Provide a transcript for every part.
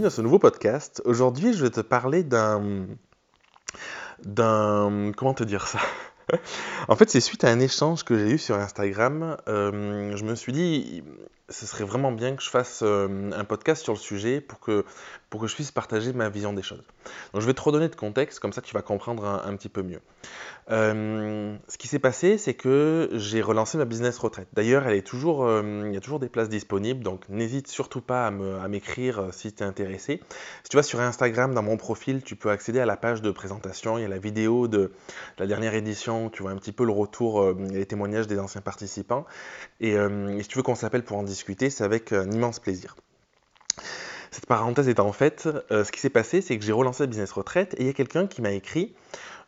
bienvenue ce nouveau podcast. Aujourd'hui, je vais te parler d'un. d'un. Comment te dire ça? En fait, c'est suite à un échange que j'ai eu sur Instagram. Euh, je me suis dit, ce serait vraiment bien que je fasse euh, un podcast sur le sujet pour que, pour que je puisse partager ma vision des choses. Donc je vais te redonner de contexte, comme ça tu vas comprendre un, petit peu mieux. Euh, ce qui s'est passé, c'est que j'ai relancé ma business retraite. D'ailleurs, elle est toujours, euh, il y a toujours des places disponibles, donc n'hésite surtout pas à m'écrire si tu es intéressé. Si tu vas sur Instagram, dans mon profil, tu peux accéder à la page de présentation, il y a la vidéo de la dernière édition, tu vois un petit peu le retour, les témoignages des anciens participants. Et, et si tu veux qu'on s'appelle pour en discuter, c'est avec un immense plaisir. Cette parenthèse étant faite, euh, ce qui s'est passé, c'est que j'ai relancé Business Retraite et il y a quelqu'un qui m'a écrit,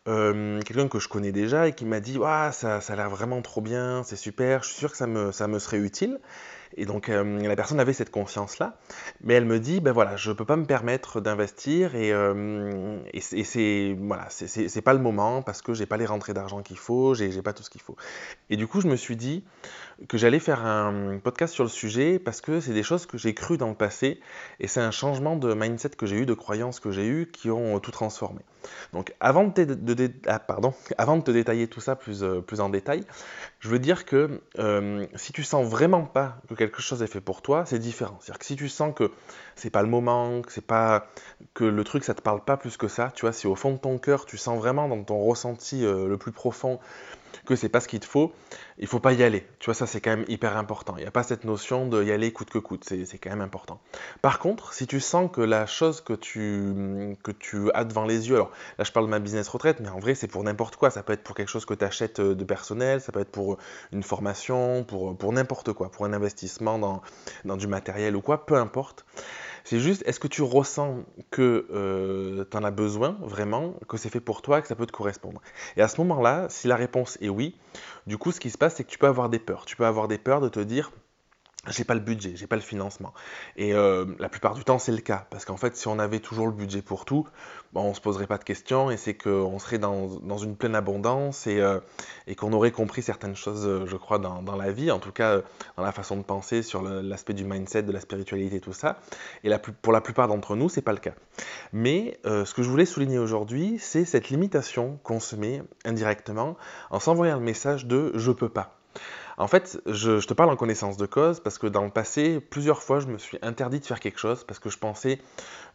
euh, quelqu'un que je connais déjà et qui m'a dit ça, ça a l'air vraiment trop bien, c'est super, je suis sûr que ça me serait utile. Et donc euh, la personne avait cette conscience-là, mais elle me dit, ben voilà, je ne peux pas me permettre d'investir et, euh, et c'est voilà, c'est pas le moment parce que j'ai pas les rentrées d'argent qu'il faut, j'ai pas tout ce qu'il faut. Et du coup, je me suis dit que j'allais faire un podcast sur le sujet parce que c'est des choses que j'ai crues dans le passé et c'est un changement de mindset que j'ai eu, de croyances que j'ai eu qui ont tout transformé. Donc avant de, te, ah, détailler tout ça plus, euh, plus en détail, je veux dire que si tu sens vraiment pas que quelque chose est fait pour toi, c'est différent. C'est-à-dire que si tu sens que c'est pas le moment, que c'est pas que le truc ça te parle pas plus que ça, tu vois, si au fond de ton cœur tu sens vraiment dans ton ressenti euh, le plus profond que c'est pas ce qu'il te faut, il faut pas y aller. Tu vois, ça c'est quand même hyper important. Il n'y a pas cette notion de y aller coûte que coûte, c'est quand même important. Par contre, si tu sens que la chose que tu, que tu as devant les yeux, alors là je parle de ma business retraite, mais en vrai c'est pour n'importe quoi. Ça peut être pour quelque chose que tu achètes euh, de personnel, ça peut être pour une formation, pour, pour n'importe quoi, pour un investissement dans, dans du matériel ou quoi, peu importe. C'est juste, est-ce que tu ressens que euh, tu en as besoin vraiment, que c'est fait pour toi, que ça peut te correspondre? Et à ce moment-là, si la réponse est oui, du coup, ce qui se passe, c'est que tu peux avoir des peurs. Tu peux avoir des peurs de te dire, j'ai pas le budget, j'ai pas le financement. Et euh, la plupart du temps, c'est le cas. Parce qu'en fait, si on avait toujours le budget pour tout, bon, on se poserait pas de questions et c'est qu'on serait dans, une pleine abondance et, euh, et qu'on aurait compris certaines choses, euh, je crois, dans, la vie, en tout cas dans la façon de penser, sur l'aspect du mindset, de la spiritualité, tout ça. Et pour la plupart d'entre nous, c'est pas le cas. Mais ce que je voulais souligner aujourd'hui, c'est cette limitation qu'on se met indirectement en s'envoyant le message de je peux pas. En fait, je, te parle en connaissance de cause parce que dans le passé, plusieurs fois, je me suis interdit de faire quelque chose parce que je pensais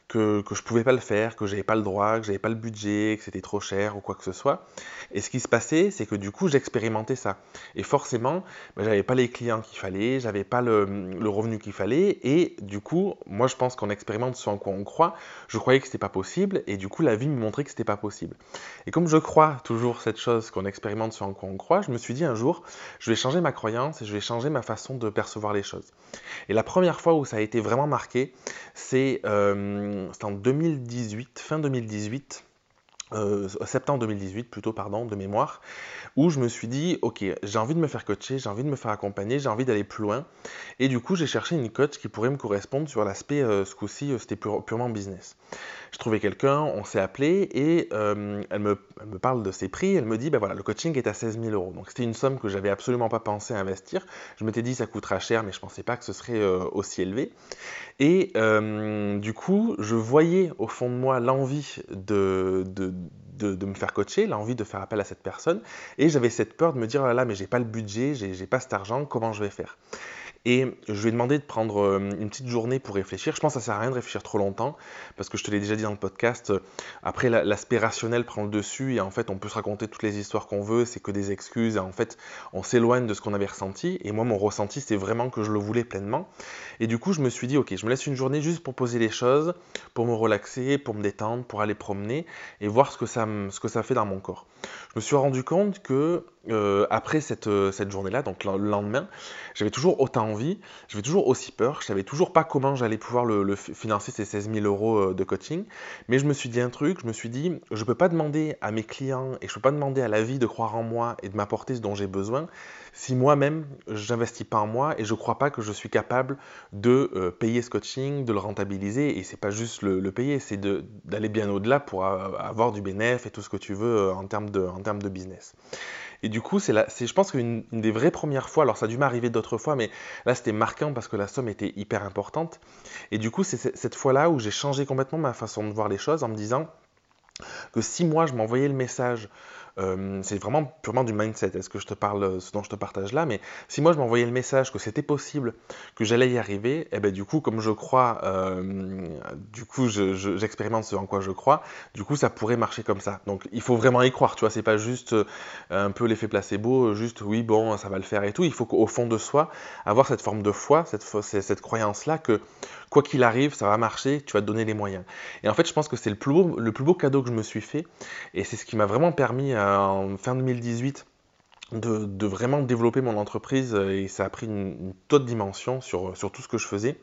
que, que je pouvais pas le faire, que j'avais pas le droit, que j'avais pas le budget, que c'était trop cher ou quoi que ce soit. Et ce qui se passait, c'est que du coup, j'expérimentais ça. Et forcément, ben, j'avais pas les clients qu'il fallait, j'avais pas le, revenu qu'il fallait. Et du coup, moi, je pense qu'on expérimente ce en quoi on croit. Je croyais que c'était pas possible. Et du coup, la vie me montrait que c'était pas possible. Et comme je crois toujours cette chose qu'on expérimente ce en quoi on croit, je me suis dit un jour, je vais changer ma croyance et je vais changer ma façon de percevoir les choses. Et la première fois où ça a été vraiment marqué, c'est euh, en 2018, fin 2018. Euh, septembre 2018 plutôt pardon de mémoire où je me suis dit ok j'ai envie de me faire coacher j'ai envie de me faire accompagner j'ai envie d'aller plus loin et du coup j'ai cherché une coach qui pourrait me correspondre sur l'aspect euh, ce coup-ci c'était purement business je trouvais quelqu'un, on s'est appelé et euh, elle, me, parle de ses prix. Elle me dit, ben voilà, le coaching est à 16 000 euros. Donc c'était une somme que j'avais absolument pas pensé investir. Je m'étais dit, ça coûtera cher, mais je pensais pas que ce serait euh, aussi élevé. Et euh, du coup, je voyais au fond de moi l'envie de, me faire coacher, l'envie de faire appel à cette personne, et j'avais cette peur de me dire, oh là là, mais j'ai pas le budget, j'ai pas cet argent, comment je vais faire? Et je lui ai demandé de prendre euh, une petite journée pour réfléchir. Je pense que ça sert à rien de réfléchir trop longtemps, parce que je te l'ai déjà dit dans le podcast, euh, après l'aspect rationnel prend le dessus, et en fait on peut se raconter toutes les histoires qu'on veut, c'est que des excuses, et en fait on s'éloigne de ce qu'on avait ressenti, et moi mon ressenti c'est vraiment que je le voulais pleinement. Et du coup je me suis dit, ok, je me laisse une journée juste pour poser les choses, pour me relaxer, pour me détendre, pour aller promener, et voir ce que ça, ce que ça fait dans mon corps. Je me suis rendu compte que euh, après cette, cette journée-là, donc le lendemain, j'avais toujours autant envie, j'avais toujours aussi peur, je savais toujours pas comment j'allais pouvoir financer ces 16 000 euros euh, de coaching, mais je me suis dit un truc, je me suis dit, je peux pas demander à mes clients et je peux pas demander à la vie de croire en moi et de m'apporter ce dont j'ai besoin si moi-même j'investis pas en moi et je crois pas que je suis capable de euh, payer ce coaching, de le rentabiliser et c'est pas juste le, payer, c'est d'aller bien au-delà pour avoir du bénéfice et tout ce que tu veux euh, en termes de business. Et du coup, c'est je pense qu'une une des vraies premières fois, alors ça a dû m'arriver d'autres fois, mais là c'était marquant parce que la somme était hyper importante. Et du coup, c'est cette fois-là où j'ai changé complètement ma façon de voir les choses en me disant que si moi je m'envoyais le message euh, c'est vraiment purement du mindset. Est-ce que je te parle, ce dont je te partage là, mais si moi je m'envoyais le message que c'était possible, que j'allais y arriver, et eh ben du coup, comme je crois, euh, du coup, j'expérimente ce en quoi je crois, du coup, ça pourrait marcher comme ça. Donc, il faut vraiment y croire, tu vois, c'est pas juste euh, un peu l'effet placebo, juste oui, bon, ça va le faire et tout. Il faut qu'au fond de soi, avoir cette forme de foi, cette, cette croyance-là que quoi qu'il arrive, ça va marcher, tu vas te donner les moyens. Et en fait, je pense que c'est le plus beau, le plus beau cadeau que je me suis fait, et c'est ce qui m'a vraiment permis en fin 2018 de, vraiment développer mon entreprise et ça a pris une, une dimension sur, sur tout ce que je faisais.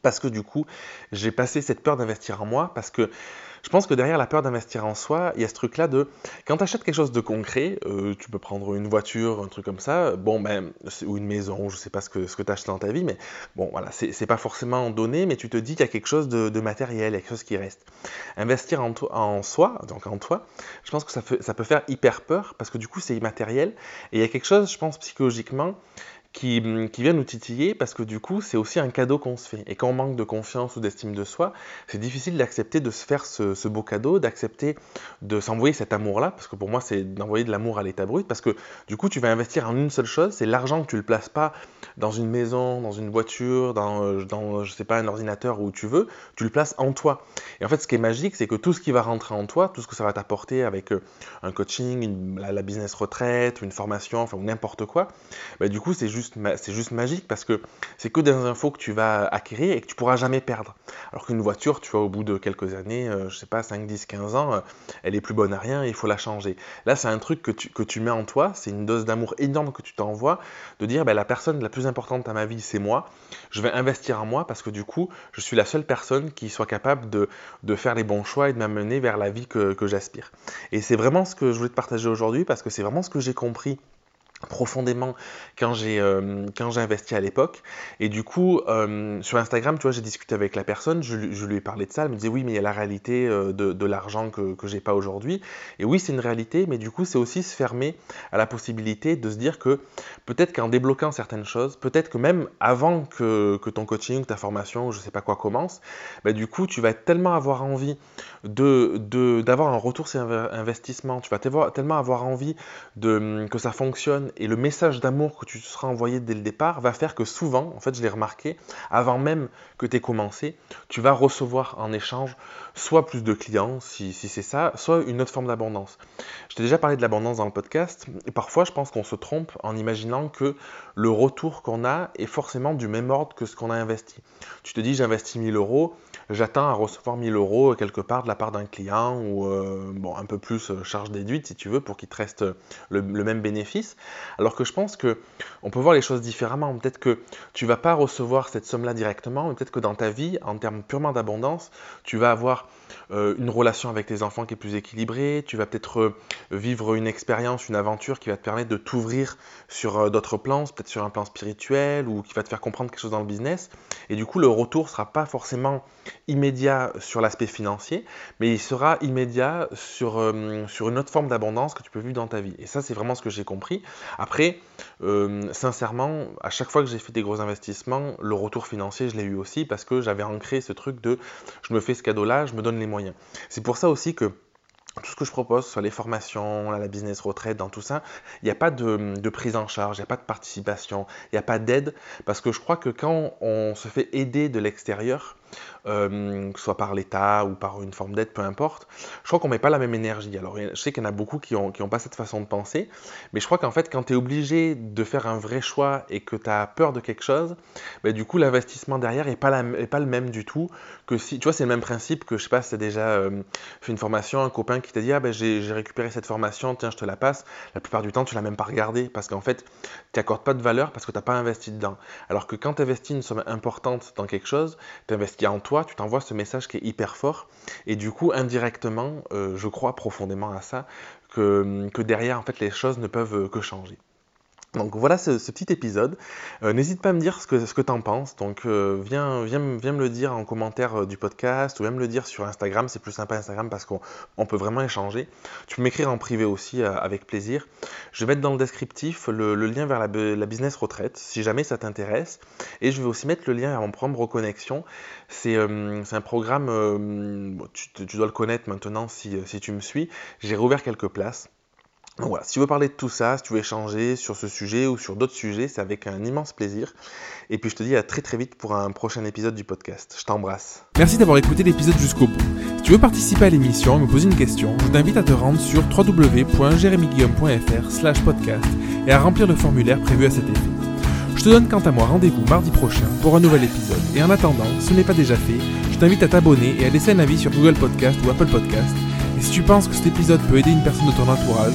Parce que du coup, j'ai passé cette peur d'investir en moi, parce que je pense que derrière la peur d'investir en soi, il y a ce truc-là de quand tu achètes quelque chose de concret, euh, tu peux prendre une voiture, un truc comme ça, bon, ben, ou une maison, je sais pas ce que, ce que tu acheté dans ta vie, mais bon, voilà, c'est pas forcément donné, mais tu te dis qu'il y a quelque chose de, matériel, il y a quelque chose qui reste. Investir en, en soi, donc en toi, je pense que ça, ça peut faire hyper peur, parce que du coup, c'est immatériel, et il y a quelque chose, je pense, psychologiquement, qui, qui, vient nous titiller parce que du coup, c'est aussi un cadeau qu'on se fait. Et quand on manque de confiance ou d'estime de soi, c'est difficile d'accepter de se faire ce, beau cadeau, d'accepter de s'envoyer cet amour-là, parce que pour moi, c'est d'envoyer de l'amour à l'état brut, parce que du coup, tu vas investir en une seule chose, c'est l'argent que tu le places pas dans une maison, dans une voiture, dans, euh, dans, je sais pas, un ordinateur où tu veux, tu le places en toi. Et en fait, ce qui est magique, c'est que tout ce qui va rentrer en toi, tout ce que ça va t'apporter avec euh, un coaching, la, business retraite, une formation, enfin, n'importe quoi, bah, du coup, c'est juste c'est juste magique parce que c'est que des infos que tu vas acquérir et que tu pourras jamais perdre. Alors qu'une voiture, tu vois, au bout de quelques années, je euh, je sais pas, 5, 10, 15 ans, euh, elle est plus bonne à rien et il faut la changer. Là, c'est un truc que tu, que tu mets en toi, c'est une dose d'amour énorme que tu t'envoies, de dire, ben, la personne la plus importante à ma vie, c'est moi. Je vais investir en moi parce que du coup, je suis la seule personne qui soit capable de, de faire les bons choix et de m'amener vers la vie que, que j'aspire. Et c'est vraiment ce que je voulais te partager aujourd'hui parce que c'est vraiment ce que j'ai compris profondément quand j'ai euh, quand j'ai investi à l'époque. Et du coup euh, sur Instagram tu vois j'ai discuté avec la personne je, lui ai parlé de ça elle me disait oui mais il y a la réalité euh, de, de l'argent que, que j'ai pas aujourd'hui. Et oui c'est une réalité mais du coup c'est aussi se fermer à la possibilité de se dire que peut-être qu'en débloquant certaines choses peut-être que même avant que, que ton coaching ta formation je sais pas quoi commence bah, du coup tu vas tellement avoir envie de d'avoir un retour sur investissement tu vas tellement avoir envie de que ça fonctionne et le message d'amour que tu seras envoyé dès le départ va faire que souvent, en fait je l'ai remarqué, avant même que tu aies commencé, tu vas recevoir en échange soit plus de clients, si, c'est ça, soit une autre forme d'abondance. Je t'ai déjà parlé de l'abondance dans le podcast, et parfois je pense qu'on se trompe en imaginant que le retour qu'on a est forcément du même ordre que ce qu'on a investi. Tu te dis j'investis 1000 euros, j'attends à recevoir 1000 euros quelque part de la part d'un client ou euh, bon, un peu plus euh, charge déduite si tu veux pour qu'il te reste le, même bénéfice. Alors que je pense que on peut voir les choses différemment. Peut-être que tu vas pas recevoir cette somme-là directement, mais peut-être que dans ta vie, en termes purement d'abondance, tu vas avoir euh, une relation avec tes enfants qui est plus équilibrée, tu vas peut-être vivre une expérience, une aventure qui va te permettre de t'ouvrir sur d'autres plans, sur un plan spirituel ou qui va te faire comprendre quelque chose dans le business. Et du coup, le retour sera pas forcément immédiat sur l'aspect financier, mais il sera immédiat sur, euh, sur une autre forme d'abondance que tu peux vivre dans ta vie. Et ça, c'est vraiment ce que j'ai compris. Après, euh, sincèrement, à chaque fois que j'ai fait des gros investissements, le retour financier, je l'ai eu aussi parce que j'avais ancré ce truc de je me fais ce cadeau-là, je me donne les moyens. C'est pour ça aussi que tout ce que je propose, soit les formations, la business retraite, dans tout ça, il n'y a pas de, de, prise en charge, il n'y a pas de participation, il n'y a pas d'aide, parce que je crois que quand on se fait aider de l'extérieur, euh, que ce soit par l'État ou par une forme d'aide, peu importe, je crois qu'on met pas la même énergie. Alors, je sais qu'il y en a beaucoup qui n'ont pas cette façon de penser, mais je crois qu'en fait, quand tu es obligé de faire un vrai choix et que tu as peur de quelque chose, bah, du coup, l'investissement derrière n'est pas, pas le même du tout que si, tu vois, c'est le même principe que, je sais pas, si tu as déjà euh, fait une formation, un copain qui t'a dit, ah ben j'ai récupéré cette formation, tiens, je te la passe, la plupart du temps, tu l'as même pas regardé, parce qu'en fait, tu n'accordes pas de valeur parce que tu n'as pas investi dedans. Alors que quand tu investis une somme importante dans quelque chose, tu investis en toi, tu t'envoies ce message qui est hyper fort. Et du coup, indirectement, euh, je crois profondément à ça, que, que, derrière, en fait, les choses ne peuvent que changer. Donc voilà ce, petit épisode. Euh, n'hésite pas à me dire ce que, ce tu en penses. Donc euh, viens, me le dire en commentaire euh, du podcast ou viens me le dire sur Instagram. C'est plus sympa Instagram parce qu'on peut vraiment échanger. Tu peux m'écrire en privé aussi avec plaisir. Je vais mettre dans le descriptif le, lien vers la, business retraite si jamais ça t'intéresse. Et je vais aussi mettre le lien vers mon programme Reconnexion. C'est un programme, tu, tu, dois le connaître maintenant si, si tu me suis. J'ai rouvert quelques places. Donc voilà, si tu veux parler de tout ça, si tu veux échanger sur ce sujet ou sur d'autres sujets, c'est avec un immense plaisir. Et puis je te dis à très très vite pour un prochain épisode du podcast. Je t'embrasse. Merci d'avoir écouté l'épisode jusqu'au bout. Si tu veux participer à l'émission et me poser une question, je t'invite à te rendre sur www.jeremyguillaume.fr slash podcast et à remplir le formulaire prévu à cet effet. Je te donne quant à moi rendez-vous mardi prochain pour un nouvel épisode. Et en attendant, si ce n'est pas déjà fait, je t'invite à t'abonner et à laisser un avis sur Google Podcast ou Apple Podcast. Et si tu penses que cet épisode peut aider une personne de ton entourage,